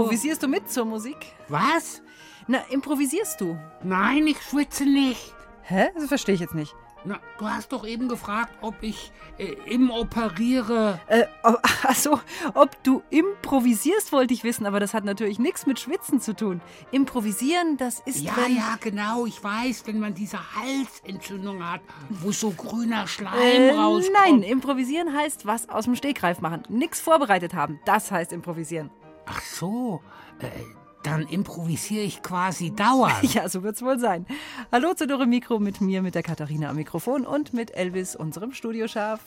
Improvisierst du mit zur Musik? Was? Na, improvisierst du? Nein, ich schwitze nicht. Hä? Das verstehe ich jetzt nicht. Na, du hast doch eben gefragt, ob ich äh, im operiere. Äh, ob, achso, ob du improvisierst, wollte ich wissen, aber das hat natürlich nichts mit Schwitzen zu tun. Improvisieren, das ist. Ja, wenn, ja, genau. Ich weiß, wenn man diese Halsentzündung hat, wo so grüner Schleim Äh, rauskommt. nein, improvisieren heißt was aus dem Stegreif machen. Nichts vorbereitet haben. Das heißt improvisieren. Ach so, äh, dann improvisiere ich quasi dauernd. Ja, so wird's wohl sein. Hallo zu Dore Mikro mit mir, mit der Katharina am Mikrofon und mit Elvis, unserem Studioschaf.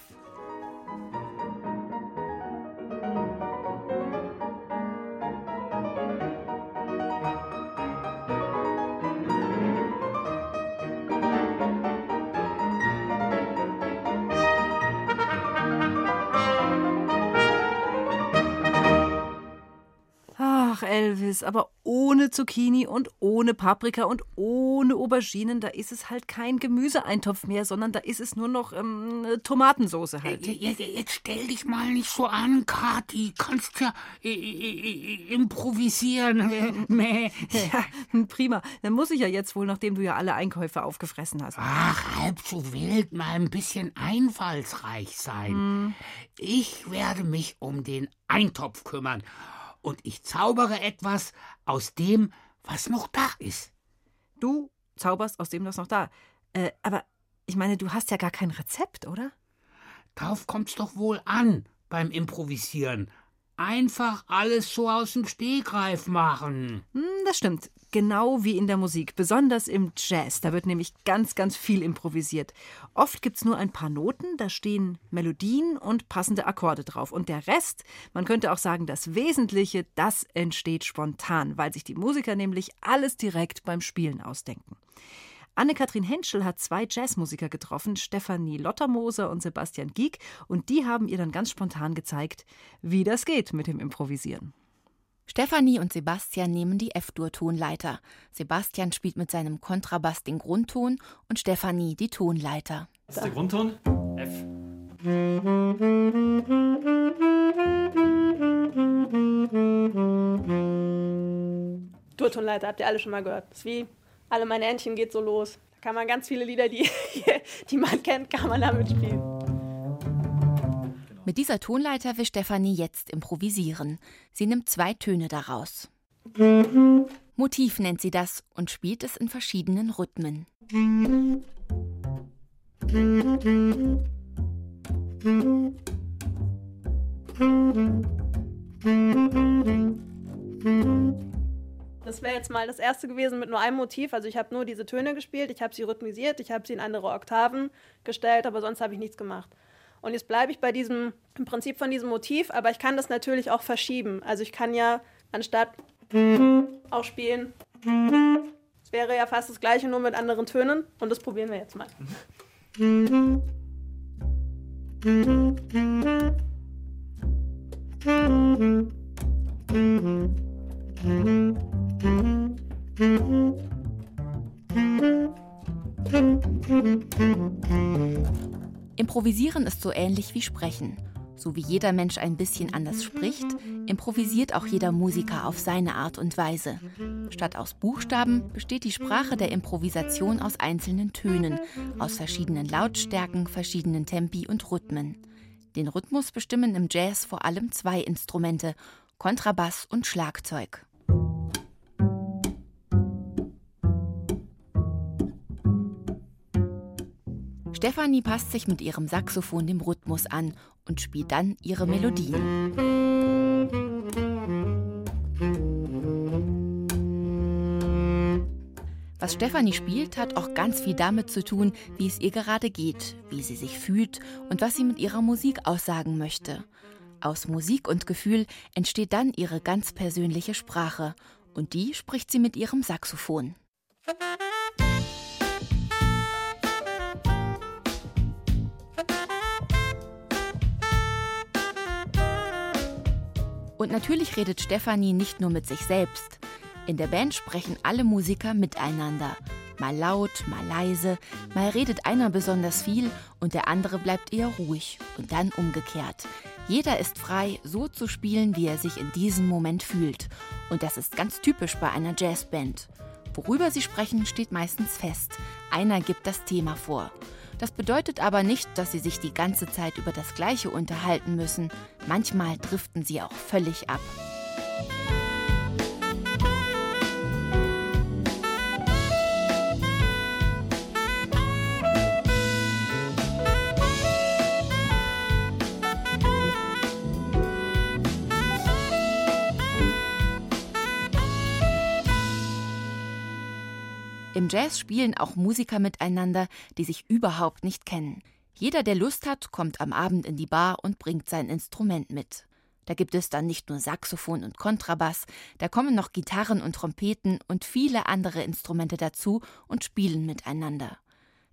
Elvis, aber ohne Zucchini und ohne Paprika und ohne Auberginen, da ist es halt kein Gemüseeintopf mehr, sondern da ist es nur noch ähm, Tomatensoße halt. Jetzt, jetzt stell dich mal nicht so an, Kathi. Kannst ja äh, äh, äh, improvisieren. Äh. Ja, prima. Dann muss ich ja jetzt wohl, nachdem du ja alle Einkäufe aufgefressen hast. Ach, halb so wild, mal ein bisschen einfallsreich sein. Ich werde mich um den Eintopf kümmern. Und ich zaubere etwas aus dem, was noch da ist. Du zauberst aus dem, was noch da. Äh, aber ich meine, du hast ja gar kein Rezept, oder? Darauf kommt's doch wohl an beim Improvisieren. Einfach alles so aus dem Stegreif machen. Hm, das stimmt. Genau wie in der Musik, besonders im Jazz. Da wird nämlich ganz, ganz viel improvisiert. Oft gibt's nur ein paar Noten, da stehen Melodien und passende Akkorde drauf. Und der Rest, man könnte auch sagen, das Wesentliche, das entsteht spontan, weil sich die Musiker nämlich alles direkt beim Spielen ausdenken. Anne-Kathrin Henschel hat zwei Jazzmusiker getroffen, Stefanie Lottermoser und Sebastian Gieck, und die haben ihr dann ganz spontan gezeigt, wie das geht mit dem Improvisieren. Stefanie und Sebastian nehmen die F-Dur-Tonleiter. Sebastian spielt mit seinem Kontrabass den Grundton und Stefanie die Tonleiter. Das ist der Grundton. F. Durtonleiter habt ihr alle schon mal gehört. Das ist wie Alle meine Entchen geht so los. Da kann man ganz viele Lieder, die, die man kennt, kann man damit spielen. Mit dieser Tonleiter will Stefanie jetzt improvisieren. Sie nimmt zwei Töne daraus. Motiv nennt sie das und spielt es in verschiedenen Rhythmen. Das wäre jetzt mal das erste gewesen mit nur einem Motiv. Also ich habe nur diese Töne gespielt, ich habe sie rhythmisiert, ich habe sie in andere Oktaven gestellt, aber sonst habe ich nichts gemacht. Und jetzt bleibe ich bei diesem, im Prinzip von diesem Motiv, aber ich kann das natürlich auch verschieben. Also ich kann ja anstatt auch spielen. Es wäre ja fast das gleiche, nur mit anderen Tönen. Und das probieren wir jetzt mal. Improvisieren ist so ähnlich wie Sprechen. So wie jeder Mensch ein bisschen anders spricht, improvisiert auch jeder Musiker auf seine Art und Weise. Statt aus Buchstaben besteht die Sprache der Improvisation aus einzelnen Tönen, aus verschiedenen Lautstärken, verschiedenen Tempi und Rhythmen. Den Rhythmus bestimmen im Jazz vor allem zwei Instrumente, Kontrabass und Schlagzeug. Stefanie passt sich mit ihrem Saxophon dem Rhythmus an und spielt dann ihre Melodien. Was Stefanie spielt, hat auch ganz viel damit zu tun, wie es ihr gerade geht, wie sie sich fühlt und was sie mit ihrer Musik aussagen möchte. Aus Musik und Gefühl entsteht dann ihre ganz persönliche Sprache. Und die spricht sie mit ihrem Saxophon. Und natürlich redet Stefanie nicht nur mit sich selbst. In der Band sprechen alle Musiker miteinander. Mal laut, mal leise, mal redet einer besonders viel und der andere bleibt eher ruhig und dann umgekehrt. Jeder ist frei, so zu spielen, wie er sich in diesem Moment fühlt. Und das ist ganz typisch bei einer Jazzband. Worüber sie sprechen, steht meistens fest. Einer gibt das Thema vor. Das bedeutet aber nicht, dass sie sich die ganze Zeit über das Gleiche unterhalten müssen. Manchmal driften sie auch völlig ab. Im Jazz spielen auch Musiker miteinander, die sich überhaupt nicht kennen. Jeder, der Lust hat, kommt am Abend in die Bar und bringt sein Instrument mit. Da gibt es dann nicht nur Saxophon und Kontrabass, da kommen noch Gitarren und Trompeten und viele andere Instrumente dazu und spielen miteinander.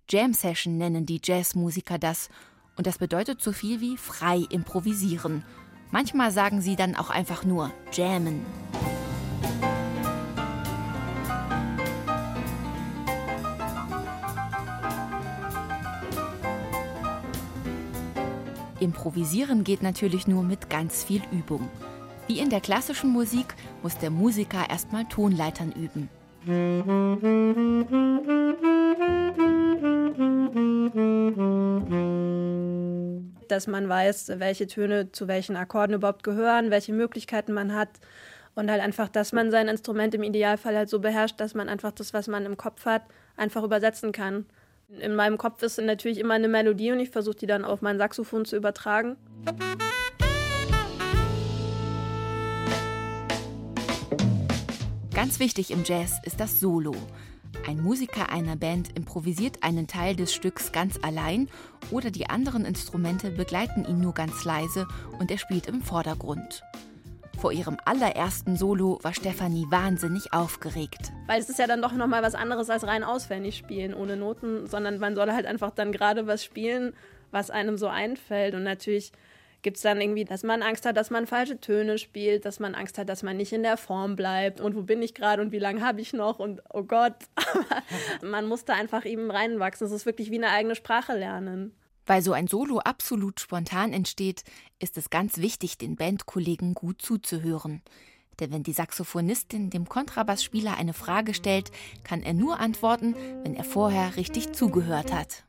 Jam Session nennen die Jazzmusiker das, und das bedeutet so viel wie frei improvisieren. Manchmal sagen sie dann auch einfach nur jammen. Improvisieren geht natürlich nur mit ganz viel Übung. Wie in der klassischen Musik muss der Musiker erstmal Tonleitern üben. Dass man weiß, welche Töne zu welchen Akkorden überhaupt gehören, welche Möglichkeiten man hat. Und halt einfach, dass man sein Instrument im Idealfall halt so beherrscht, dass man einfach das, was man im Kopf hat, einfach übersetzen kann. In meinem Kopf ist natürlich immer eine Melodie und ich versuche die dann auf mein Saxophon zu übertragen. Ganz wichtig im Jazz ist das Solo. Ein Musiker einer Band improvisiert einen Teil des Stücks ganz allein oder die anderen Instrumente begleiten ihn nur ganz leise und er spielt im Vordergrund. Vor ihrem allerersten Solo war Stefanie wahnsinnig aufgeregt. Weil es ist ja dann doch nochmal was anderes als rein auswendig spielen ohne Noten, sondern man soll halt einfach dann gerade was spielen, was einem so einfällt. Und natürlich gibt es dann irgendwie, dass man Angst hat, dass man falsche Töne spielt, dass man Angst hat, dass man nicht in der Form bleibt und wo bin ich gerade und wie lange habe ich noch und oh Gott. man muss da einfach eben reinwachsen. Es ist wirklich wie eine eigene Sprache lernen. Weil so ein Solo absolut spontan entsteht, ist es ganz wichtig, den Bandkollegen gut zuzuhören. Denn wenn die Saxophonistin dem Kontrabassspieler eine Frage stellt, kann er nur antworten, wenn er vorher richtig zugehört hat.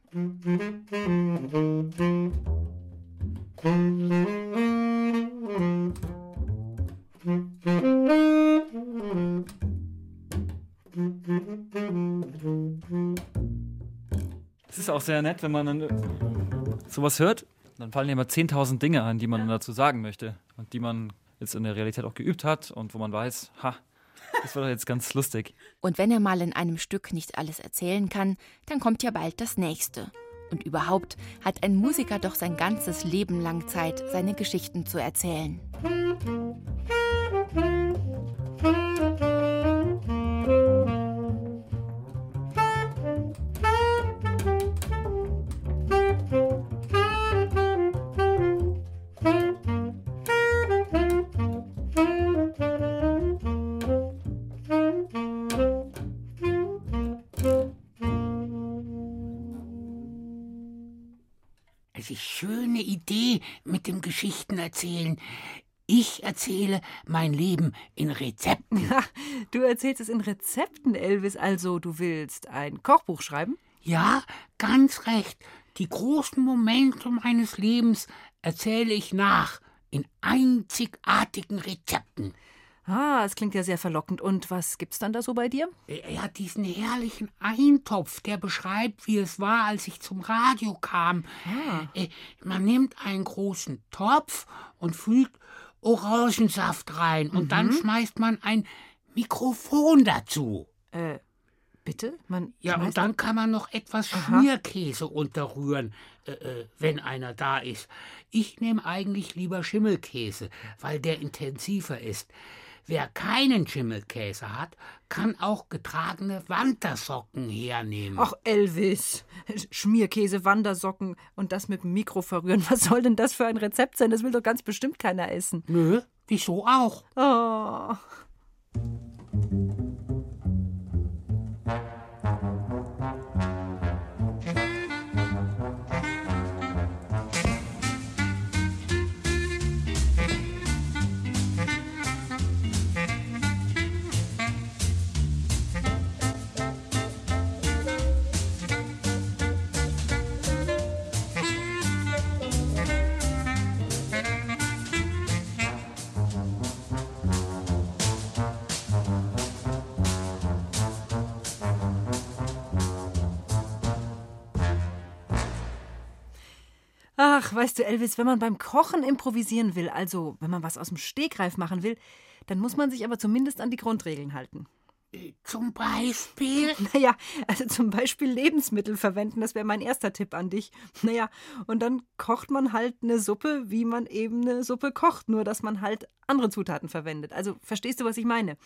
Es ist auch sehr nett, wenn man dann sowas hört, dann fallen ja immer 10.000 Dinge ein, die man dazu sagen möchte und die man jetzt in der Realität auch geübt hat und wo man weiß, ha, das war doch jetzt ganz lustig. Und wenn er mal in einem Stück nicht alles erzählen kann, dann kommt ja bald das nächste. Und überhaupt hat ein Musiker doch sein ganzes Leben lang Zeit, seine Geschichten zu erzählen. Erzählen. Ich erzähle mein Leben in Rezepten. Du erzählst es in Rezepten, Elvis. Also, du willst ein Kochbuch schreiben? Ja, ganz recht. Die großen Momente meines Lebens erzähle ich nach in einzigartigen Rezepten. Ah, es klingt ja sehr verlockend. Und was gibt's dann da so bei dir? Er hat diesen herrlichen Eintopf, der beschreibt, wie es war, als ich zum Radio kam. Äh, Man nimmt einen großen Topf und füllt Orangensaft rein und dann schmeißt man ein Mikrofon dazu. Äh, Bitte? Man Ja, und dann kann man noch etwas Schmierkäse unterrühren, äh, äh, wenn einer da ist. Ich nehme eigentlich lieber Schimmelkäse, weil der intensiver ist. Wer keinen Schimmelkäse hat, kann auch getragene Wandersocken hernehmen. Ach, Elvis. Schmierkäse, Wandersocken und das mit dem Mikro verrühren. Was soll denn das für ein Rezept sein? Das will doch ganz bestimmt keiner essen. Nö, wieso auch? Oh. Ach, weißt du, Elvis, wenn man beim Kochen improvisieren will, also wenn man was aus dem Stegreif machen will, dann muss man sich aber zumindest an die Grundregeln halten. Zum Beispiel? Naja, also zum Beispiel Lebensmittel verwenden, das wäre mein erster Tipp an dich. Naja, und dann kocht man halt eine Suppe, wie man eben eine Suppe kocht, nur dass man halt andere Zutaten verwendet. Also verstehst du, was ich meine?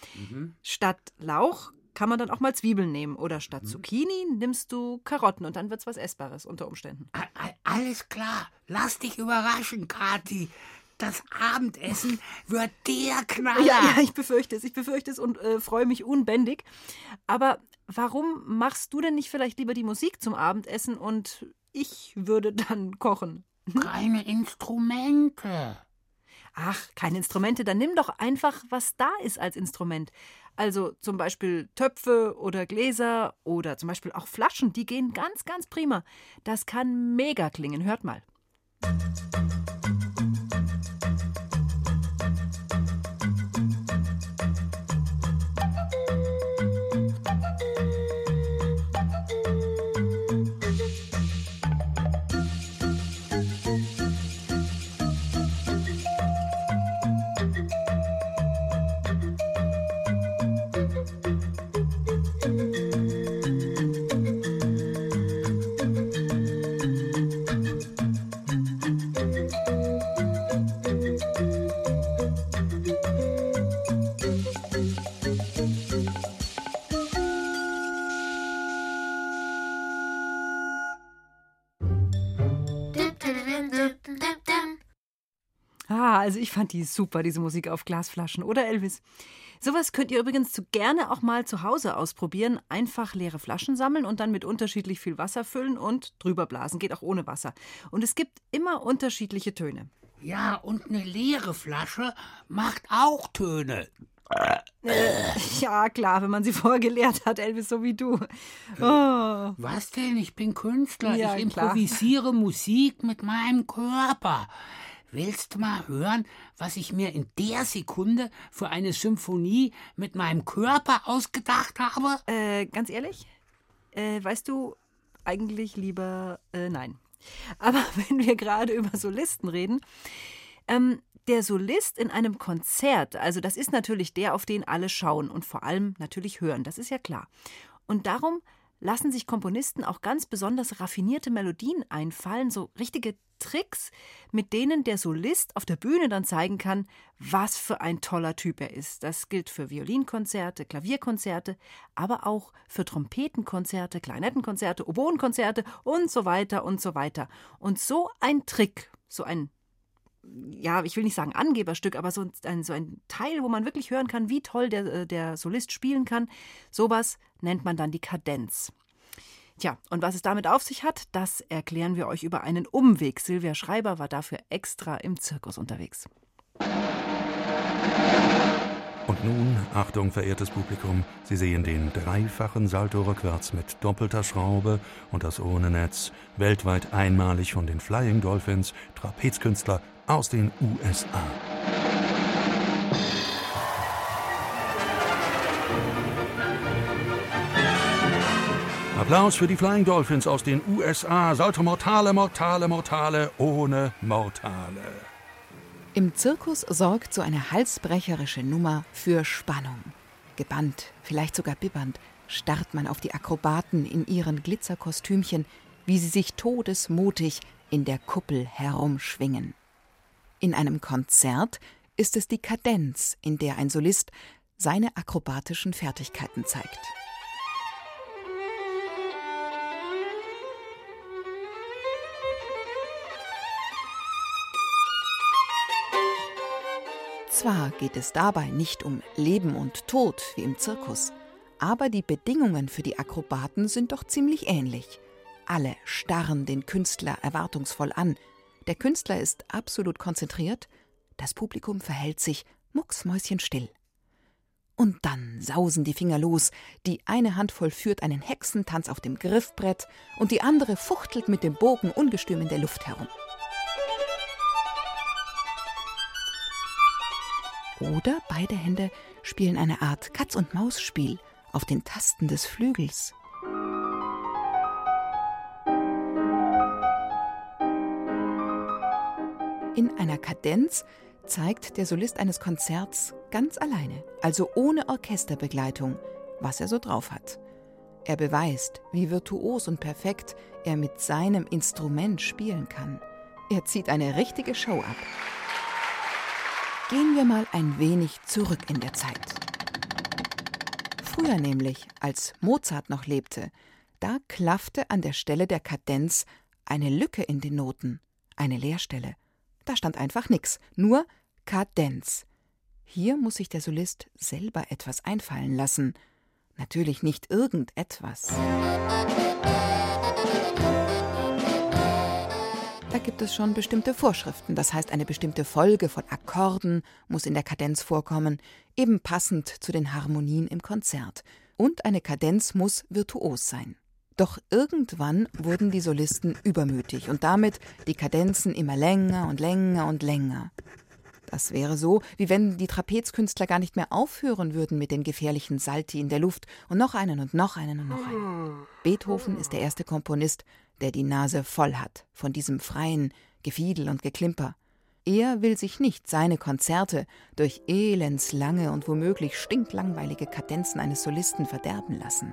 Statt Lauch kann man dann auch mal Zwiebeln nehmen oder statt Zucchini nimmst du Karotten und dann wird's was Essbares unter Umständen. Alles klar, lass dich überraschen, Kathi. Das Abendessen wird der Knaller. Ja, ja, ich befürchte es, ich befürchte es und äh, freue mich unbändig. Aber warum machst du denn nicht vielleicht lieber die Musik zum Abendessen und ich würde dann kochen? Keine Instrumente. Ach, keine Instrumente, dann nimm doch einfach, was da ist als Instrument. Also zum Beispiel Töpfe oder Gläser oder zum Beispiel auch Flaschen, die gehen ganz, ganz prima. Das kann mega klingen, hört mal. Ah, ich fand die super, diese Musik auf Glasflaschen, oder Elvis? Sowas könnt ihr übrigens zu gerne auch mal zu Hause ausprobieren. Einfach leere Flaschen sammeln und dann mit unterschiedlich viel Wasser füllen und drüber blasen. Geht auch ohne Wasser. Und es gibt immer unterschiedliche Töne. Ja, und eine leere Flasche macht auch Töne. Ja, klar, wenn man sie vorgeleert hat, Elvis, so wie du. Oh. Was denn? Ich bin Künstler. Ja, ich klar. improvisiere Musik mit meinem Körper. Willst du mal hören, was ich mir in der Sekunde für eine Symphonie mit meinem Körper ausgedacht habe? Äh, ganz ehrlich, äh, weißt du, eigentlich lieber äh, nein. Aber wenn wir gerade über Solisten reden, ähm, der Solist in einem Konzert, also das ist natürlich der, auf den alle schauen und vor allem natürlich hören, das ist ja klar. Und darum lassen sich Komponisten auch ganz besonders raffinierte Melodien einfallen, so richtige Tricks, mit denen der Solist auf der Bühne dann zeigen kann, was für ein toller Typ er ist. Das gilt für Violinkonzerte, Klavierkonzerte, aber auch für Trompetenkonzerte, Klarinettenkonzerte, Oboenkonzerte und so weiter und so weiter. Und so ein Trick, so ein ja, ich will nicht sagen Angeberstück, aber so ein, so ein Teil, wo man wirklich hören kann, wie toll der, äh, der Solist spielen kann, sowas nennt man dann die Kadenz. Tja, und was es damit auf sich hat, das erklären wir euch über einen Umweg. Silvia Schreiber war dafür extra im Zirkus unterwegs. Und nun, Achtung, verehrtes Publikum, Sie sehen den dreifachen Salto rückwärts mit doppelter Schraube und das ohne Netz, weltweit einmalig von den Flying Dolphins, Trapezkünstler aus den USA. Applaus für die Flying Dolphins aus den USA. Salto Mortale, Mortale, Mortale, ohne Mortale. Im Zirkus sorgt so eine halsbrecherische Nummer für Spannung. Gebannt, vielleicht sogar bibbernd, starrt man auf die Akrobaten in ihren Glitzerkostümchen, wie sie sich todesmutig in der Kuppel herumschwingen. In einem Konzert ist es die Kadenz, in der ein Solist seine akrobatischen Fertigkeiten zeigt. Zwar geht es dabei nicht um Leben und Tod wie im Zirkus, aber die Bedingungen für die Akrobaten sind doch ziemlich ähnlich. Alle starren den Künstler erwartungsvoll an. Der Künstler ist absolut konzentriert, das Publikum verhält sich mucksmäuschenstill. Und dann sausen die Finger los. Die eine Hand vollführt einen Hexentanz auf dem Griffbrett und die andere fuchtelt mit dem Bogen ungestüm in der Luft herum. Oder beide Hände spielen eine Art Katz-und-Maus-Spiel auf den Tasten des Flügels. In einer Kadenz zeigt der Solist eines Konzerts ganz alleine, also ohne Orchesterbegleitung, was er so drauf hat. Er beweist, wie virtuos und perfekt er mit seinem Instrument spielen kann. Er zieht eine richtige Show ab. Gehen wir mal ein wenig zurück in der Zeit. Früher nämlich, als Mozart noch lebte, da klaffte an der Stelle der Kadenz eine Lücke in den Noten, eine Leerstelle. Da stand einfach nichts, nur Kadenz. Hier muss sich der Solist selber etwas einfallen lassen. Natürlich nicht irgendetwas. Da gibt es schon bestimmte Vorschriften, das heißt eine bestimmte Folge von Akkorden muss in der Kadenz vorkommen, eben passend zu den Harmonien im Konzert. Und eine Kadenz muss virtuos sein. Doch irgendwann wurden die Solisten übermütig und damit die Kadenzen immer länger und länger und länger. Das wäre so, wie wenn die Trapezkünstler gar nicht mehr aufhören würden mit den gefährlichen Salti in der Luft und noch einen und noch einen und noch einen. Beethoven ist der erste Komponist, der die Nase voll hat von diesem freien Gefiedel und Geklimper. Er will sich nicht seine Konzerte durch elendslange und womöglich stinklangweilige Kadenzen eines Solisten verderben lassen.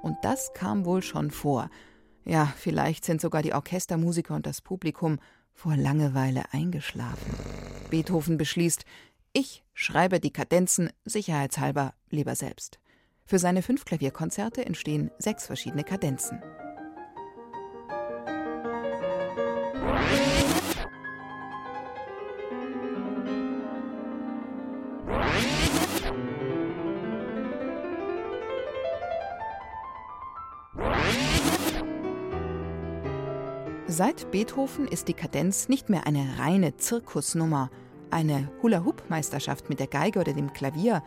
Und das kam wohl schon vor. Ja, vielleicht sind sogar die Orchestermusiker und das Publikum vor Langeweile eingeschlafen. Beethoven beschließt, ich schreibe die Kadenzen sicherheitshalber lieber selbst. Für seine fünf Klavierkonzerte entstehen sechs verschiedene Kadenzen. Seit Beethoven ist die Kadenz nicht mehr eine reine Zirkusnummer, eine Hula-Hoop-Meisterschaft mit der Geige oder dem Klavier,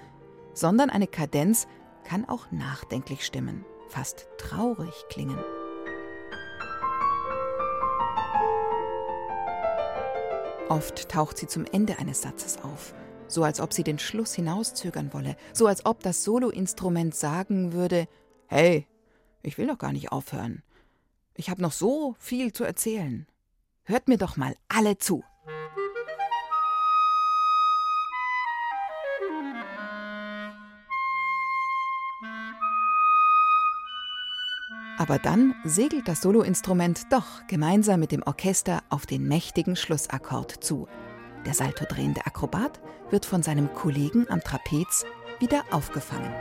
sondern eine Kadenz kann auch nachdenklich stimmen, fast traurig klingen. Oft taucht sie zum Ende eines Satzes auf, so als ob sie den Schluss hinauszögern wolle, so als ob das Soloinstrument sagen würde: Hey, ich will doch gar nicht aufhören. Ich habe noch so viel zu erzählen. Hört mir doch mal alle zu. Aber dann segelt das Soloinstrument doch gemeinsam mit dem Orchester auf den mächtigen Schlussakkord zu. Der saltodrehende Akrobat wird von seinem Kollegen am Trapez wieder aufgefangen.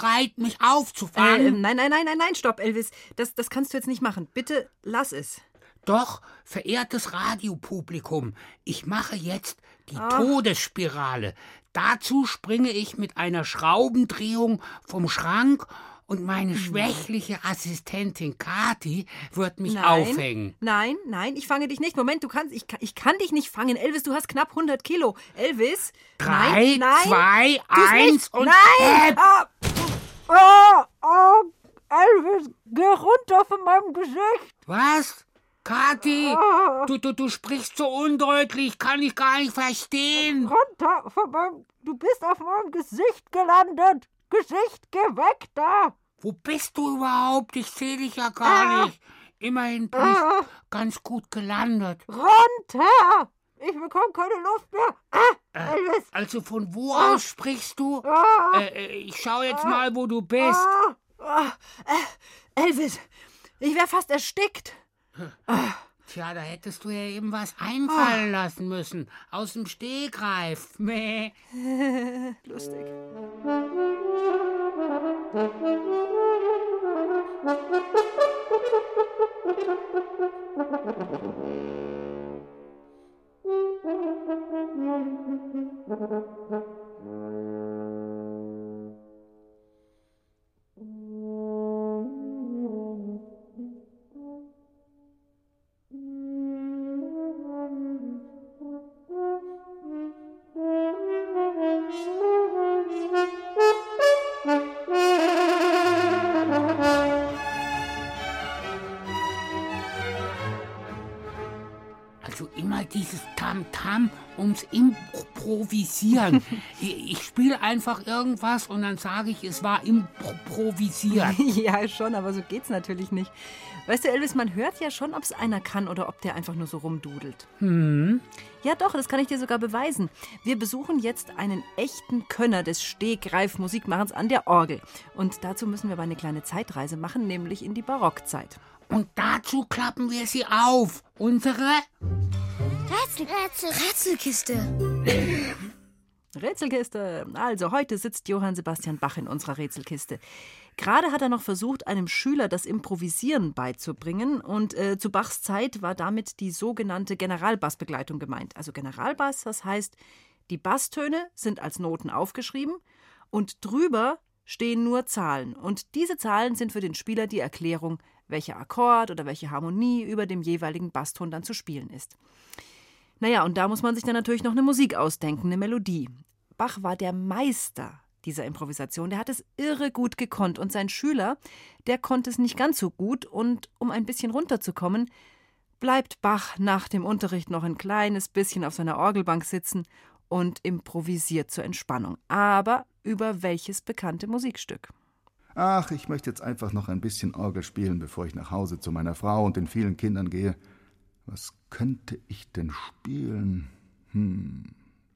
Bereit, mich aufzufangen? Äh, nein, nein, nein, nein, nein, stopp, Elvis. Das, das kannst du jetzt nicht machen. Bitte lass es. Doch, verehrtes Radiopublikum, ich mache jetzt die Todesspirale. Dazu springe ich mit einer Schraubendrehung vom Schrank und meine schwächliche Assistentin Kathi wird mich Nein, aufhängen. Nein, nein, ich fange dich nicht. Moment, du kannst, ich, kann- ich kann dich nicht fangen. Elvis, du hast knapp 100 Kilo. Elvis? Drei, nein, nein, zwei, eins nicht. und Nein! Hepp. Ah, oh, oh, Elvis, geh runter von meinem Gesicht. Was? Kathi, du, du, du sprichst so undeutlich, kann ich gar nicht verstehen. Runter von meinem. Du bist auf meinem Gesicht gelandet. Gesicht, geh weg da. Wo bist du überhaupt? Ich sehe dich ja gar nicht. Immerhin bin ich ganz gut gelandet. Runter! Ich bekomme keine Luft mehr. Ah, Elvis. Also von wo aus sprichst du? Ah, Äh, äh, ich schau jetzt mal, wo du bist. ah, ah, äh, Elvis, ich wäre fast erstickt. Tja, da hättest du ja eben was einfallen lassen müssen. Aus dem Stegreif. Meh. Lustig. Also Thank you. Ums Improvisieren. ich spiele einfach irgendwas und dann sage ich, es war Improvisieren. Ja, schon, aber so geht's natürlich nicht. Weißt du, Elvis, man hört ja schon, ob es einer kann oder ob der einfach nur so rumdudelt. Hm. Ja, doch, das kann ich dir sogar beweisen. Wir besuchen jetzt einen echten Könner des Stegreif-Musikmachens an der Orgel. Und dazu müssen wir aber eine kleine Zeitreise machen, nämlich in die Barockzeit. Und dazu klappen wir sie auf. Unsere Rätsel, Rätsel, Rätselkiste. Rätselkiste. Also, heute sitzt Johann Sebastian Bach in unserer Rätselkiste. Gerade hat er noch versucht, einem Schüler das Improvisieren beizubringen. Und äh, zu Bachs Zeit war damit die sogenannte Generalbassbegleitung gemeint. Also Generalbass, das heißt, die Basstöne sind als Noten aufgeschrieben und drüber stehen nur Zahlen. Und diese Zahlen sind für den Spieler die Erklärung, welcher Akkord oder welche Harmonie über dem jeweiligen Basston dann zu spielen ist. Naja, und da muss man sich dann natürlich noch eine Musik ausdenken, eine Melodie. Bach war der Meister dieser Improvisation. Der hat es irre gut gekonnt. Und sein Schüler, der konnte es nicht ganz so gut. Und um ein bisschen runterzukommen, bleibt Bach nach dem Unterricht noch ein kleines bisschen auf seiner Orgelbank sitzen und improvisiert zur Entspannung. Aber über welches bekannte Musikstück? Ach, ich möchte jetzt einfach noch ein bisschen Orgel spielen, bevor ich nach Hause zu meiner Frau und den vielen Kindern gehe. Was könnte ich denn spielen? Hm.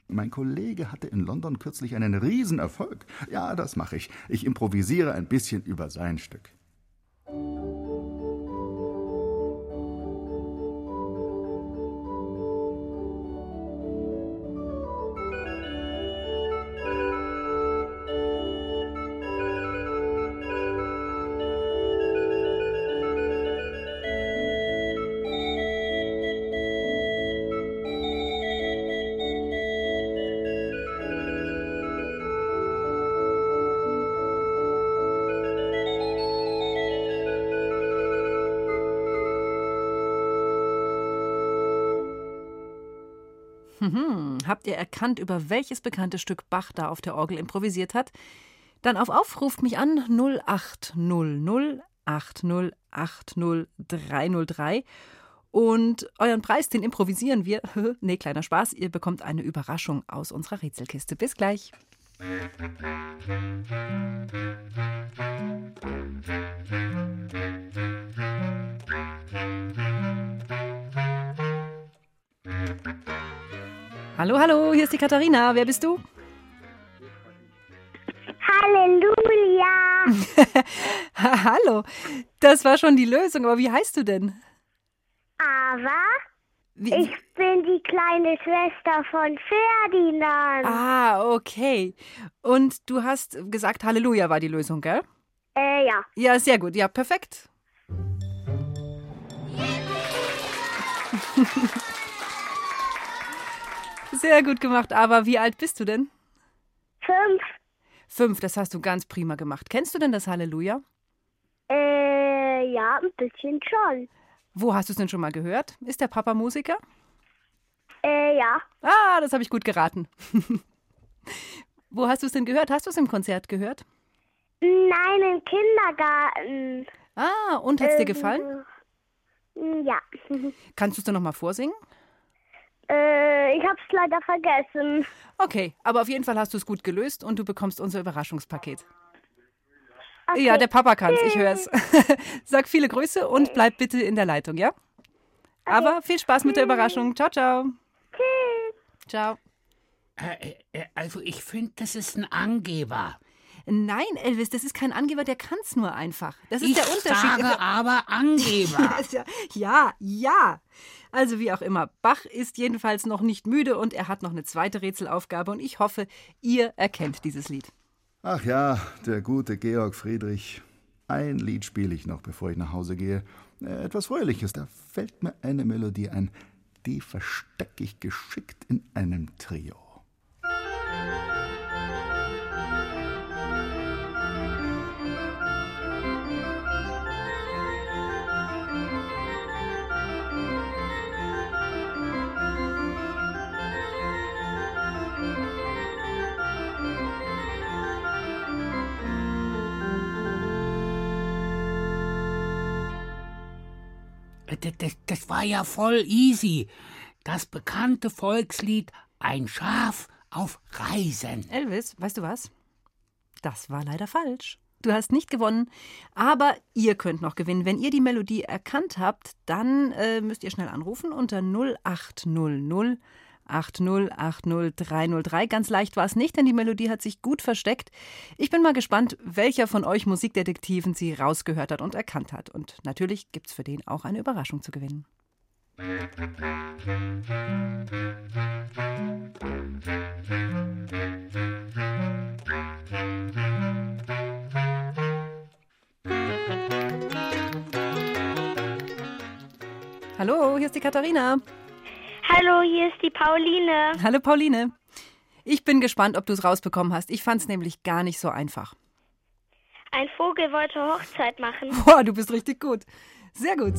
Mein Kollege hatte in London kürzlich einen Riesenerfolg. Ja, das mache ich. Ich improvisiere ein bisschen über sein Stück. Habt ihr erkannt, über welches bekannte Stück Bach da auf der Orgel improvisiert hat? Dann auf Aufruft mich an 0800 8080303 und euren Preis, den improvisieren wir. nee, kleiner Spaß, ihr bekommt eine Überraschung aus unserer Rätselkiste. Bis gleich. Hallo, hallo, hier ist die Katharina. Wer bist du? Halleluja! hallo, das war schon die Lösung, aber wie heißt du denn? Aber Wie, ich bin die kleine Schwester von Ferdinand. Ah, okay. Und du hast gesagt, Halleluja war die Lösung, gell? Äh, ja. Ja, sehr gut. Ja, perfekt. Sehr gut gemacht. Aber wie alt bist du denn? Fünf. Fünf, das hast du ganz prima gemacht. Kennst du denn das Halleluja? Äh, ja, ein bisschen schon. Wo hast du es denn schon mal gehört? Ist der Papa Musiker? Äh, ja. Ah, das habe ich gut geraten. Wo hast du es denn gehört? Hast du es im Konzert gehört? Nein, im Kindergarten. Ah, und hat's dir gefallen? Ja. Kannst du es dir noch mal vorsingen? Äh, ich hab's leider vergessen. Okay, aber auf jeden Fall hast du es gut gelöst und du bekommst unser Überraschungspaket. Okay. Ja, der Papa kann's, ich hör's. Sag viele Grüße und bleib bitte in der Leitung, ja? Aber viel Spaß mit der Überraschung. Ciao, ciao. Tschüss. Ciao. Äh, äh, also ich finde, das ist ein Angeber. Nein, Elvis, das ist kein Angeber, der kann's nur einfach. Das ist ich der Unterschied. sage aber Angeber. ja, ja, ja. Also wie auch immer, Bach ist jedenfalls noch nicht müde und er hat noch eine zweite Rätselaufgabe und ich hoffe, ihr erkennt dieses Lied. Ach ja, der gute Georg Friedrich. Ein Lied spiele ich noch, bevor ich nach Hause gehe. Äh, Etwas Fröhliches, da fällt mir eine Melodie ein. Die verstecke ich geschickt in einem Trio. Das, das, war ja voll easy. Das bekannte Volkslied Ein Schaf auf Reisen. Elvis, weißt du was? Das war leider falsch. Du hast nicht gewonnen, aber ihr könnt noch gewinnen. Wenn ihr die Melodie erkannt habt, dann äh, müsst ihr schnell anrufen unter 0800 8080303. Ganz leicht war es nicht, denn die Melodie hat sich gut versteckt. Ich bin mal gespannt, welcher von euch Musikdetektiven sie rausgehört hat und erkannt hat. Und natürlich gibt es für den auch eine Überraschung zu gewinnen. Hallo, hier ist die Katharina. Hallo, hier ist die Pauline. Hallo Pauline. Ich bin gespannt, ob du es rausbekommen hast. Ich fand es nämlich gar nicht so einfach. Ein Vogel wollte Hochzeit machen. Boah, du bist richtig gut. Sehr gut.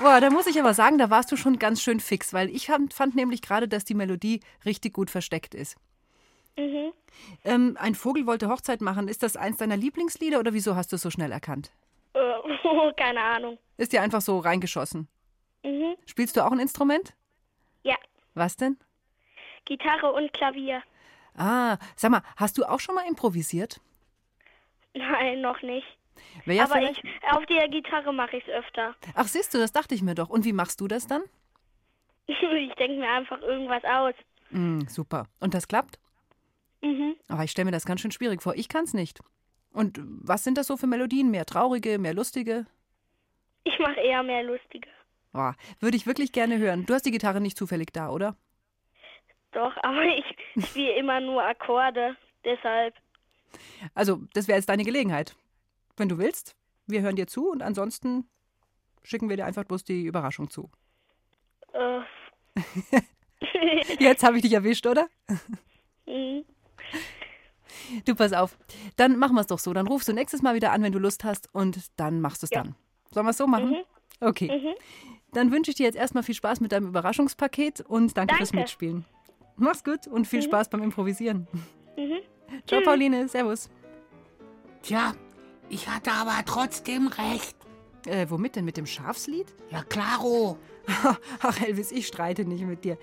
Boah, da muss ich aber sagen, da warst du schon ganz schön fix, weil ich fand, fand nämlich gerade, dass die Melodie richtig gut versteckt ist. Mhm. Ähm, ein Vogel wollte Hochzeit machen. Ist das eins deiner Lieblingslieder oder wieso hast du es so schnell erkannt? Äh, keine Ahnung. Ist dir einfach so reingeschossen. Mhm. Spielst du auch ein Instrument? Ja, Was denn? Gitarre und Klavier. Ah, sag mal, hast du auch schon mal improvisiert? Nein, noch nicht. Ja Aber ich, auf der Gitarre mache ich es öfter. Ach, siehst du, das dachte ich mir doch. Und wie machst du das dann? ich denke mir einfach irgendwas aus. Mm, super. Und das klappt? Mhm. Aber ich stelle mir das ganz schön schwierig vor. Ich kann es nicht. Und was sind das so für Melodien? Mehr traurige, mehr lustige? Ich mache eher mehr lustige. Boah, würde ich wirklich gerne hören. Du hast die Gitarre nicht zufällig da, oder? Doch, aber ich spiele immer nur Akkorde. Deshalb. Also, das wäre jetzt deine Gelegenheit. Wenn du willst, wir hören dir zu und ansonsten schicken wir dir einfach bloß die Überraschung zu. Äh. Jetzt habe ich dich erwischt, oder? Mhm. Du pass auf. Dann machen wir es doch so. Dann rufst du nächstes Mal wieder an, wenn du Lust hast und dann machst du es Ja. dann. Sollen wir es so machen? Mhm. Okay. Mhm. Dann wünsche ich dir jetzt erstmal viel Spaß mit deinem Überraschungspaket und danke, fürs Danke. Mitspielen. Mach's gut und viel Mhm. Spaß beim Improvisieren. Mhm. Ciao, Tschüss. Pauline. Servus. Tja, ich hatte aber trotzdem recht. Äh, womit denn? Mit dem Schafslied? Ja, klaro. Ach, Elvis, ich streite nicht mit dir.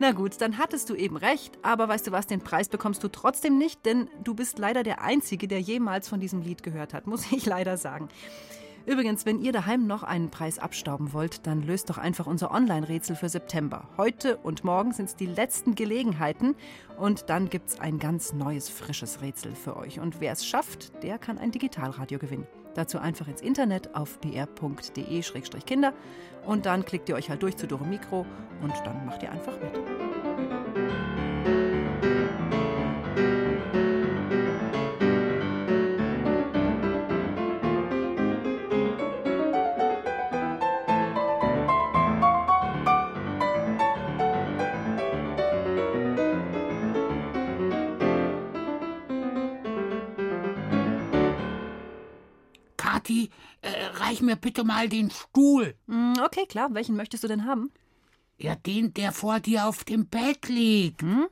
Na gut, dann hattest du eben recht, aber weißt du was, den Preis bekommst du trotzdem nicht, denn du bist leider der Einzige, der jemals von diesem Lied gehört hat, muss ich leider sagen. Übrigens, wenn ihr daheim noch einen Preis abstauben wollt, dann löst doch einfach unser Online-Rätsel für September. Heute und morgen sind es die letzten Gelegenheiten und dann gibt es ein ganz neues, frisches Rätsel für euch. Und wer es schafft, der kann ein Digitalradio gewinnen. Dazu einfach ins Internet auf br.de-kinder und dann klickt ihr euch halt durch zu Dore Mikro und dann macht ihr einfach mit. Kathi, äh, reich mir bitte mal den Stuhl. Mm, Okay, klar. Welchen möchtest du denn haben? Ja, den, der vor dir auf dem Bett liegt. Hm?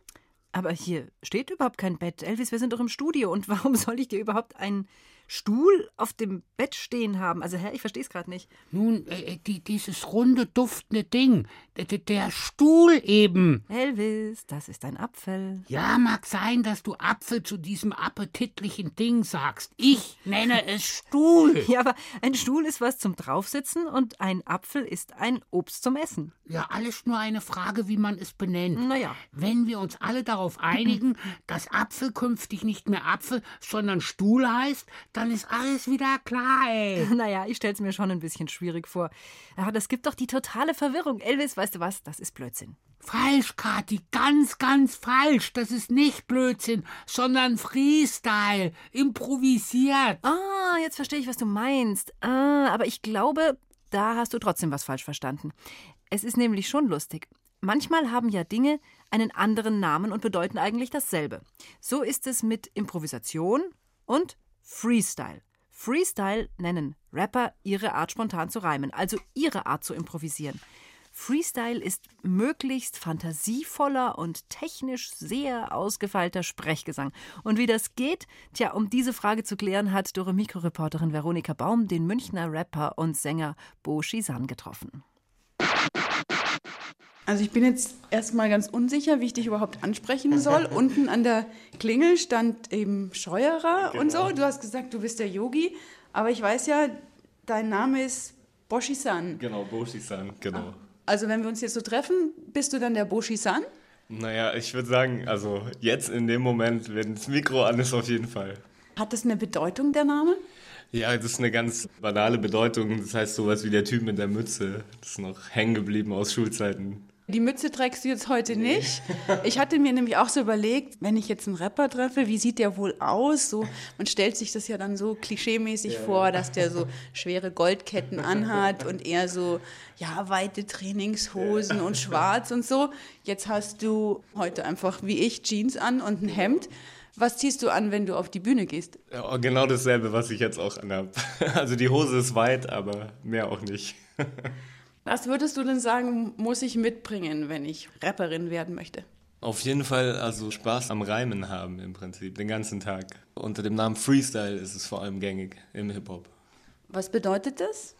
Aber hier steht überhaupt kein Bett. Elvis, wir sind doch im Studio. Und warum soll ich dir überhaupt ein Stuhl auf dem Bett stehen haben. Also, hä, ich verstehe es gerade nicht. Nun, äh, die, dieses runde, duftende Ding. Der, der Stuhl eben. Elvis, das ist ein Apfel. Ja, mag sein, dass du Apfel zu diesem appetitlichen Ding sagst. Ich nenne es Stuhl. Ja, aber ein Stuhl ist was zum Draufsitzen und ein Apfel ist ein Obst zum Essen. Ja, alles nur eine Frage, wie man es benennt. Naja. Wenn wir uns alle darauf einigen, dass Apfel künftig nicht mehr Apfel, sondern Stuhl heißt, dann ist alles wieder klar, ey. Naja, ich stell's mir schon ein bisschen schwierig vor. Aber das gibt doch die totale Verwirrung. Elvis, weißt du was? Das ist Blödsinn. Falsch, Kathi, ganz, ganz falsch. Das ist nicht Blödsinn, sondern Freestyle, improvisiert. Ah, jetzt verstehe ich, was du meinst. Ah, aber ich glaube, da hast du trotzdem was falsch verstanden. Es ist nämlich schon lustig. Manchmal haben ja Dinge einen anderen Namen und bedeuten eigentlich dasselbe. So ist es mit Improvisation und Freestyle. Freestyle nennen Rapper ihre Art spontan zu reimen, also ihre Art zu improvisieren. Freestyle ist möglichst fantasievoller und technisch sehr ausgefeilter Sprechgesang. Und wie das geht? Tja, um diese Frage zu klären, hat Dore Mikroreporterin Veronika Baum den Münchner Rapper und Sänger Bo Shizan getroffen. Also ich bin jetzt erstmal ganz unsicher, wie ich dich überhaupt ansprechen soll. Unten an der Klingel stand eben Scheuerer genau. und so. Genau. Du hast gesagt, du bist der Yogi, aber ich weiß ja, dein Name ist Boshi-san. Genau, Boshi-san, genau. Also wenn wir uns jetzt so treffen, bist du dann der Boshi-san? Naja, ich würde sagen, also jetzt in dem Moment, wenn das Mikro an ist, auf jeden Fall. Hat das eine Bedeutung, der Name? Ja, das ist eine ganz banale Bedeutung. Das heißt sowas wie der Typ mit der Mütze. Das ist noch hängen geblieben aus Schulzeiten. Die Mütze trägst du jetzt heute nicht. Ich hatte mir nämlich auch so überlegt, wenn ich jetzt einen Rapper treffe, wie sieht der wohl aus? So, man stellt sich das ja dann so klischeemäßig ja. vor, dass der so schwere Goldketten anhat und eher so, ja, weite Trainingshosen ja. und schwarz und so. Jetzt hast du heute einfach wie ich Jeans an und ein Hemd. Was ziehst du an, wenn du auf die Bühne gehst? Ja, genau dasselbe, was ich jetzt auch anhabe. Also die Hose ist weit, aber mehr auch nicht. Was würdest du denn sagen, muss ich mitbringen, wenn ich Rapperin werden möchte? Auf jeden Fall also Spaß am Reimen haben im Prinzip, den ganzen Tag. Unter dem Namen Freestyle ist es vor allem gängig im Hip-Hop. Was bedeutet das?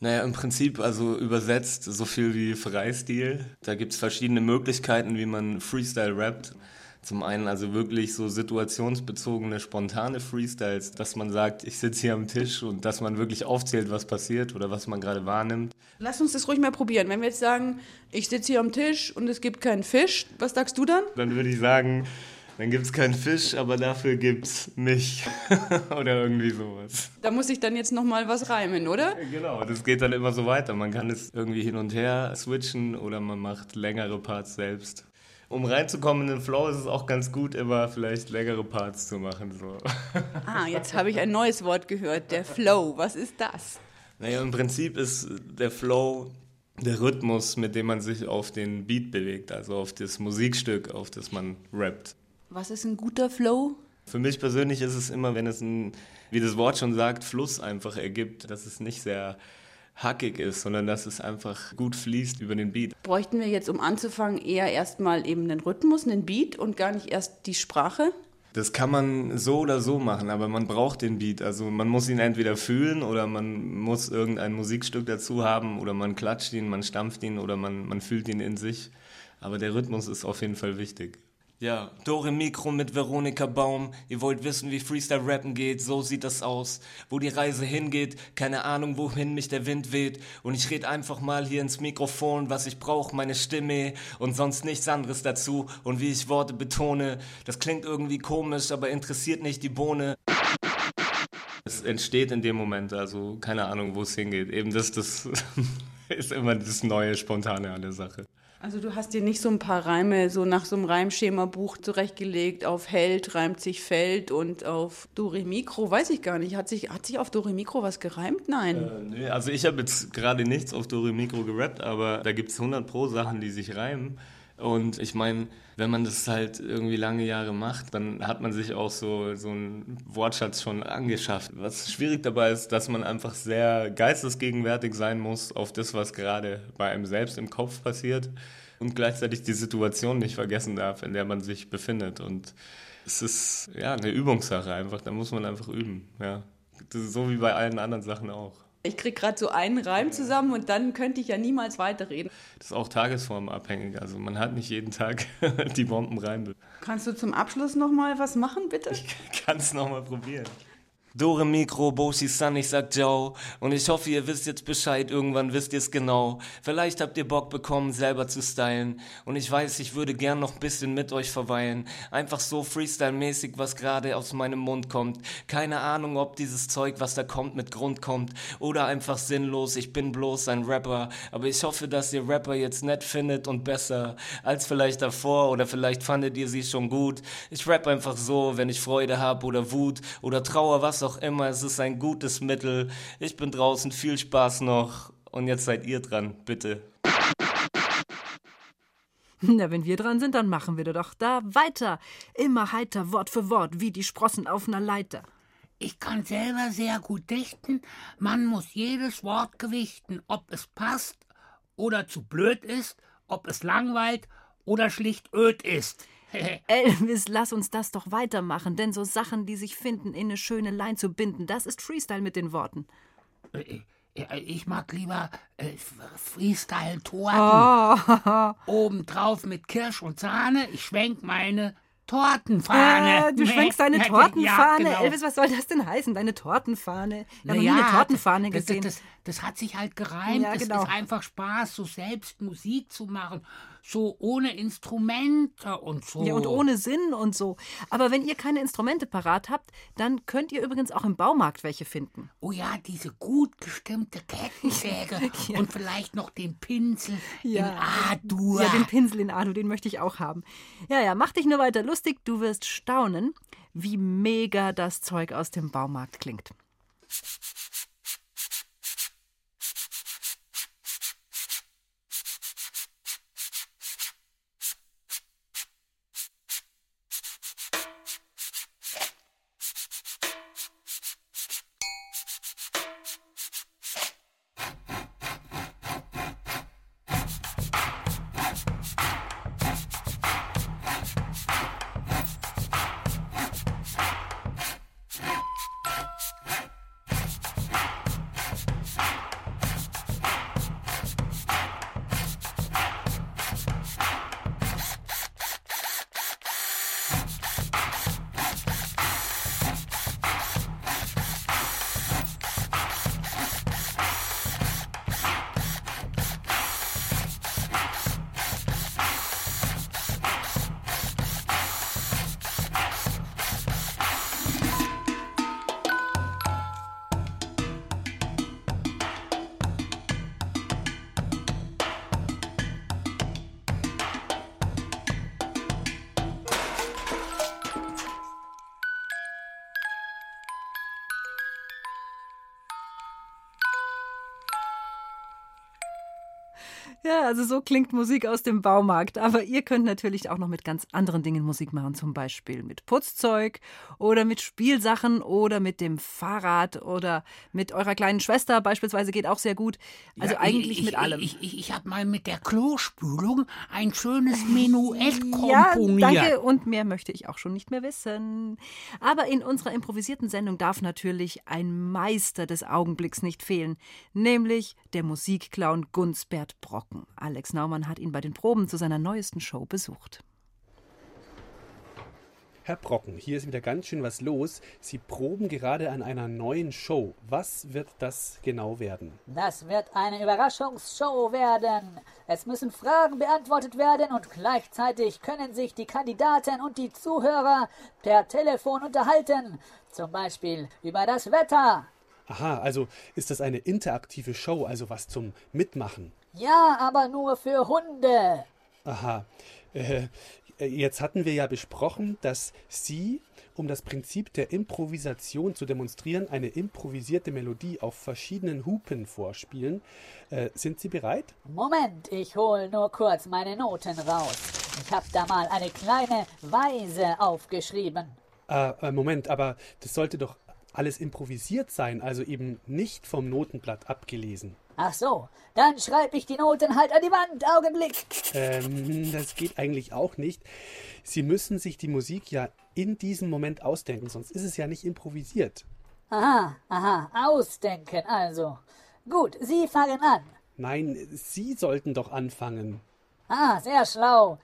Naja, im Prinzip also übersetzt so viel wie Freistil. Da gibt es verschiedene Möglichkeiten, wie man Freestyle rappt. Zum einen also wirklich so situationsbezogene, spontane Freestyles, dass man sagt, ich sitze hier am Tisch und dass man wirklich aufzählt, was passiert oder was man gerade wahrnimmt. Lass uns das ruhig mal probieren. Wenn wir jetzt sagen, ich sitze hier am Tisch und es gibt keinen Fisch, was sagst du dann? Dann würde ich sagen, dann gibt es keinen Fisch, aber dafür gibt es mich oder irgendwie sowas. Da muss ich dann jetzt nochmal was reimen, oder? Genau, das geht dann immer so weiter. Man kann es irgendwie hin und her switchen oder man macht längere Parts selbst um reinzukommen in den Flow ist es auch ganz gut, immer vielleicht längere Parts zu machen. So. Ah, jetzt habe ich ein neues Wort gehört, der Flow. Was ist das? Naja, im Prinzip ist der Flow der Rhythmus, mit dem man sich auf den Beat bewegt, also auf das Musikstück, auf das man rappt. Was ist ein guter Flow? Für mich persönlich ist es immer, wenn es ein, wie das Wort schon sagt, Fluss einfach ergibt, dass es nicht sehr hackig ist, sondern dass es einfach gut fließt über den Beat. Bräuchten wir jetzt, um anzufangen, eher erstmal eben einen Rhythmus, einen Beat und gar nicht erst die Sprache? Das kann man so oder so machen, aber man braucht den Beat. Also man muss ihn entweder fühlen oder man muss irgendein Musikstück dazu haben oder man klatscht ihn, man stampft ihn oder man, man fühlt ihn in sich. Aber der Rhythmus ist auf jeden Fall wichtig. Ja, Dore Mikro mit Veronika Baum. Ihr wollt wissen, wie Freestyle rappen geht, so sieht das aus. Wo die Reise hingeht, keine Ahnung, wohin mich der Wind weht. Und ich red einfach mal hier ins Mikrofon, was ich brauch, meine Stimme und sonst nichts anderes dazu. Und wie ich Worte betone, das klingt irgendwie komisch, aber interessiert nicht die Bohne. Es entsteht in dem Moment, also keine Ahnung, wo es hingeht. Eben das, das ist immer das Neue, Spontane an der Sache. Also du hast dir nicht so ein paar Reime so nach so einem Reimschema-Buch zurechtgelegt, auf Held reimt sich Feld und auf Dore Mikro, weiß ich gar nicht. Hat sich, hat sich auf Dore Mikro was gereimt? Nein. Äh, nee, also ich habe jetzt gerade nichts auf Dore Mikro gerappt, aber da gibt es 100 pro Sachen, die sich reimen. Und ich meine, wenn man das halt irgendwie lange Jahre macht, dann hat man sich auch so, so einen Wortschatz schon angeschafft. Was schwierig dabei ist, dass man einfach sehr geistesgegenwärtig sein muss auf das, was gerade bei einem selbst im Kopf passiert und gleichzeitig die Situation nicht vergessen darf, in der man sich befindet. Und es ist ja eine Übungssache einfach, da muss man einfach üben. Ja. So wie bei allen anderen Sachen auch. Ich kriege gerade so einen Reim zusammen und dann könnte ich ja niemals weiterreden. Das ist auch tagesformabhängig. Also man hat nicht jeden Tag die Bombenreime. Kannst du zum Abschluss noch mal was machen, bitte? Ich kann es noch mal probieren. Dore Mikro, Boshi Sun, ich sag Joe. Und ich hoffe, ihr wisst jetzt Bescheid, irgendwann wisst ihr es genau. Vielleicht habt ihr Bock bekommen, selber zu stylen. Und ich weiß, ich würde gern noch ein bisschen mit euch verweilen. Einfach so Freestyle-mäßig, was gerade aus meinem Mund kommt. Keine Ahnung, ob dieses Zeug, was da kommt, mit Grund kommt. Oder einfach sinnlos, ich bin bloß ein Rapper. Aber ich hoffe, dass ihr Rapper jetzt nett findet und besser als vielleicht davor. Oder vielleicht fandet ihr sie schon gut. Ich rap einfach so, wenn ich Freude hab oder Wut oder Trauer, was auch immer, es ist ein gutes Mittel. Ich bin draußen, viel Spaß noch. Und jetzt seid ihr dran, bitte. Na, wenn wir dran sind, dann machen wir doch da weiter. Immer heiter, Wort für Wort, wie die Sprossen auf einer Leiter. Ich kann selber sehr gut dichten. Man muss jedes Wort gewichten, ob es passt oder zu blöd ist, ob es langweilt oder schlicht öd ist. Elvis, lass uns das doch weitermachen, denn so Sachen, die sich finden, in eine schöne Line zu binden, das ist Freestyle mit den Worten. Ich mag lieber äh, Freestyle-Torten. Oh. Obendrauf mit Kirsch und Sahne. Ich schwenk meine Tortenfahne. Äh, du schwenkst deine Tortenfahne. Ja, genau. Elvis, was soll das denn heißen? Deine Tortenfahne? Ich habe ja, nie eine Tortenfahne gesehen. Das, das, das, hat sich halt gereimt. Ja, genau. Es ist einfach Spaß, so selbst Musik zu machen. So ohne Instrumente und so. Ja, und ohne Sinn und so. Aber wenn ihr keine Instrumente parat habt, dann könnt ihr übrigens auch im Baumarkt welche finden. Oh ja, diese gut gestimmte Kettensäge ja. und vielleicht noch den Pinsel ja. in A-Dur. Ja, den Pinsel in A-Dur, den möchte ich auch haben. Ja, ja, mach dich nur weiter lustig. Du wirst staunen, wie mega das Zeug aus dem Baumarkt klingt. Ja, also so klingt Musik aus dem Baumarkt. Aber ihr könnt natürlich auch noch mit ganz anderen Dingen Musik machen, zum Beispiel mit Putzzeug oder mit Spielsachen oder mit dem Fahrrad oder mit eurer kleinen Schwester beispielsweise geht auch sehr gut. Also Ja, eigentlich ich, mit allem. Ich, ich, ich habe mal mit der Klospülung ein schönes Menuett Ja, komponiert. danke. Und mehr möchte ich auch schon nicht mehr wissen. Aber in unserer improvisierten Sendung darf natürlich ein Meister des Augenblicks nicht fehlen, nämlich der Musikclown Gunsbert Brocken. Alex Naumann hat ihn bei den Proben zu seiner neuesten Show besucht. Herr Brocken, hier ist wieder ganz schön was los. Sie proben gerade an einer neuen Show. Was wird das genau werden? Das wird eine Überraschungsshow werden. Es müssen Fragen beantwortet werden und gleichzeitig können sich die Kandidaten und die Zuhörer per Telefon unterhalten. Zum Beispiel über das Wetter. Aha, also ist das eine interaktive Show, also was zum Mitmachen. Ja, aber nur für Hunde. Aha. Äh, jetzt hatten wir ja besprochen, dass Sie, um das Prinzip der Improvisation zu demonstrieren, eine improvisierte Melodie auf verschiedenen Hupen vorspielen. Äh, sind Sie bereit? Moment, ich hol nur kurz meine Noten raus. Ich hab da mal eine kleine Weise aufgeschrieben. Äh, äh, Moment, aber das sollte doch alles improvisiert sein, also eben nicht vom Notenblatt abgelesen. Ach so, dann schreibe ich die Noten halt an die Wand. Augenblick. Ähm, das geht eigentlich auch nicht. Sie müssen sich die Musik ja in diesem Moment ausdenken, sonst ist es ja nicht improvisiert. Aha, aha, ausdenken also. Gut, Sie fangen an. Nein, Sie sollten doch anfangen. Ah, sehr schlau.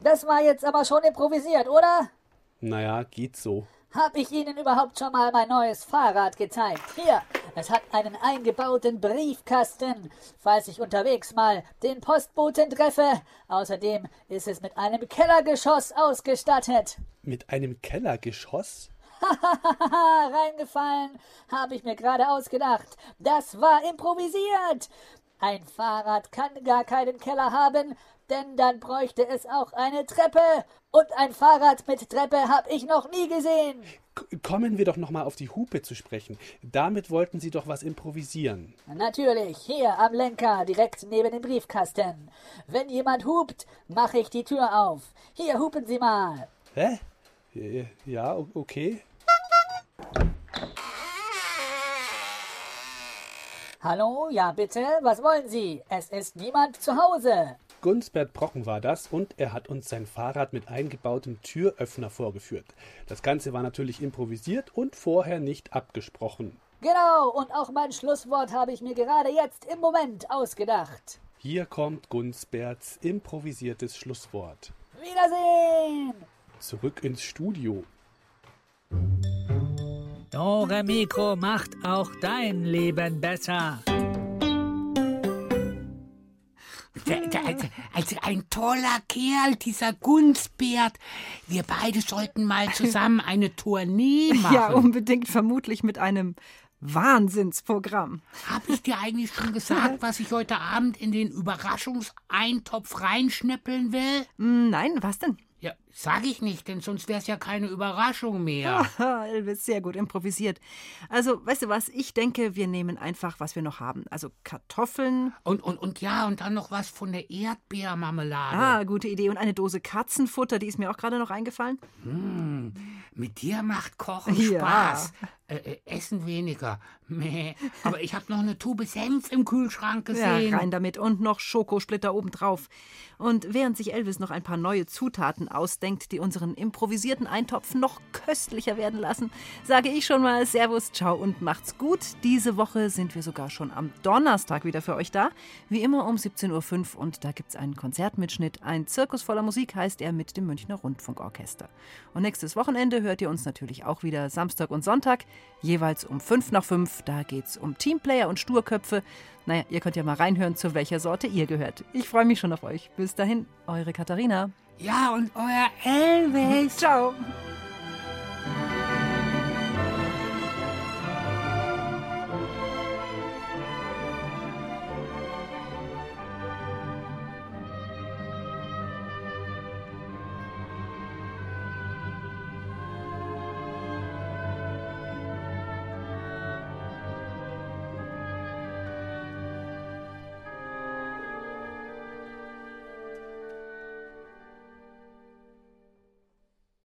Das war jetzt aber schon improvisiert, oder? Naja, geht so. Hab ich Ihnen überhaupt schon mal mein neues Fahrrad gezeigt? Hier, es hat einen eingebauten Briefkasten, falls ich unterwegs mal den Postboten treffe. Außerdem ist es mit einem Kellergeschoss ausgestattet. Mit einem Kellergeschoss? Hahaha, reingefallen, habe ich mir gerade ausgedacht. Das war improvisiert. Ein Fahrrad kann gar keinen Keller haben, denn dann bräuchte es auch eine Treppe. Und ein Fahrrad mit Treppe habe ich noch nie gesehen. Kommen wir doch noch mal auf die Hupe zu sprechen. Damit wollten Sie doch was improvisieren. Natürlich, hier am Lenker, direkt neben dem Briefkasten. Wenn jemand hupt, mache ich die Tür auf. Hier hupen Sie mal. Hä? Ja, okay. Hallo, ja bitte, was wollen Sie? Es ist niemand zu Hause. Gunsbert Brocken war das und er hat uns sein Fahrrad mit eingebautem Türöffner vorgeführt. Das Ganze war natürlich improvisiert und vorher nicht abgesprochen. Genau, und auch mein Schlusswort habe ich mir gerade jetzt im Moment ausgedacht. Hier kommt Gunsberts improvisiertes Schlusswort. Wiedersehen! Zurück ins Studio. Dore Mikro macht auch dein Leben besser. Also ein toller Kerl, dieser Gunsbert. Wir beide sollten mal zusammen eine Tournee machen. Ja, unbedingt, vermutlich mit einem Wahnsinnsprogramm. Habe ich dir eigentlich schon gesagt, was ich heute Abend in den Überraschungseintopf reinschnippeln will? Nein, was denn? Ja, sag ich nicht, denn sonst wäre es ja keine Überraschung mehr. Elvis, sehr gut improvisiert. Also, weißt du was, ich denke, wir nehmen einfach, was wir noch haben. Also Kartoffeln. Und, und, und ja, und dann noch was von der Erdbeermarmelade. Ah, gute Idee. Und eine Dose Katzenfutter, die ist mir auch gerade noch eingefallen. Hm, mit dir macht Kochen Ja. Spaß. Äh, äh, Essen weniger. Meh. Aber ich habe noch eine Tube Senf im Kühlschrank gesehen. Ja, rein damit und noch Schokosplitter obendrauf. Und während sich Elvis noch ein paar neue Zutaten ausdenkt, die unseren improvisierten Eintopf noch köstlicher werden lassen, sage ich schon mal Servus, ciao und macht's gut. Diese Woche sind wir sogar schon am Donnerstag wieder für euch da. Wie immer um 17.05 Uhr und da gibt's einen Konzertmitschnitt. Ein Zirkus voller Musik heißt er mit dem Münchner Rundfunkorchester. Und nächstes Wochenende hört ihr uns natürlich auch wieder Samstag und Sonntag, jeweils um 5 nach 5. Da geht's um Teamplayer und Sturköpfe. Naja, ihr könnt ja mal reinhören, zu welcher Sorte ihr gehört. Ich freue mich schon auf euch. Bis dahin, eure Katharina. Ja, und euer Elvis. Ciao.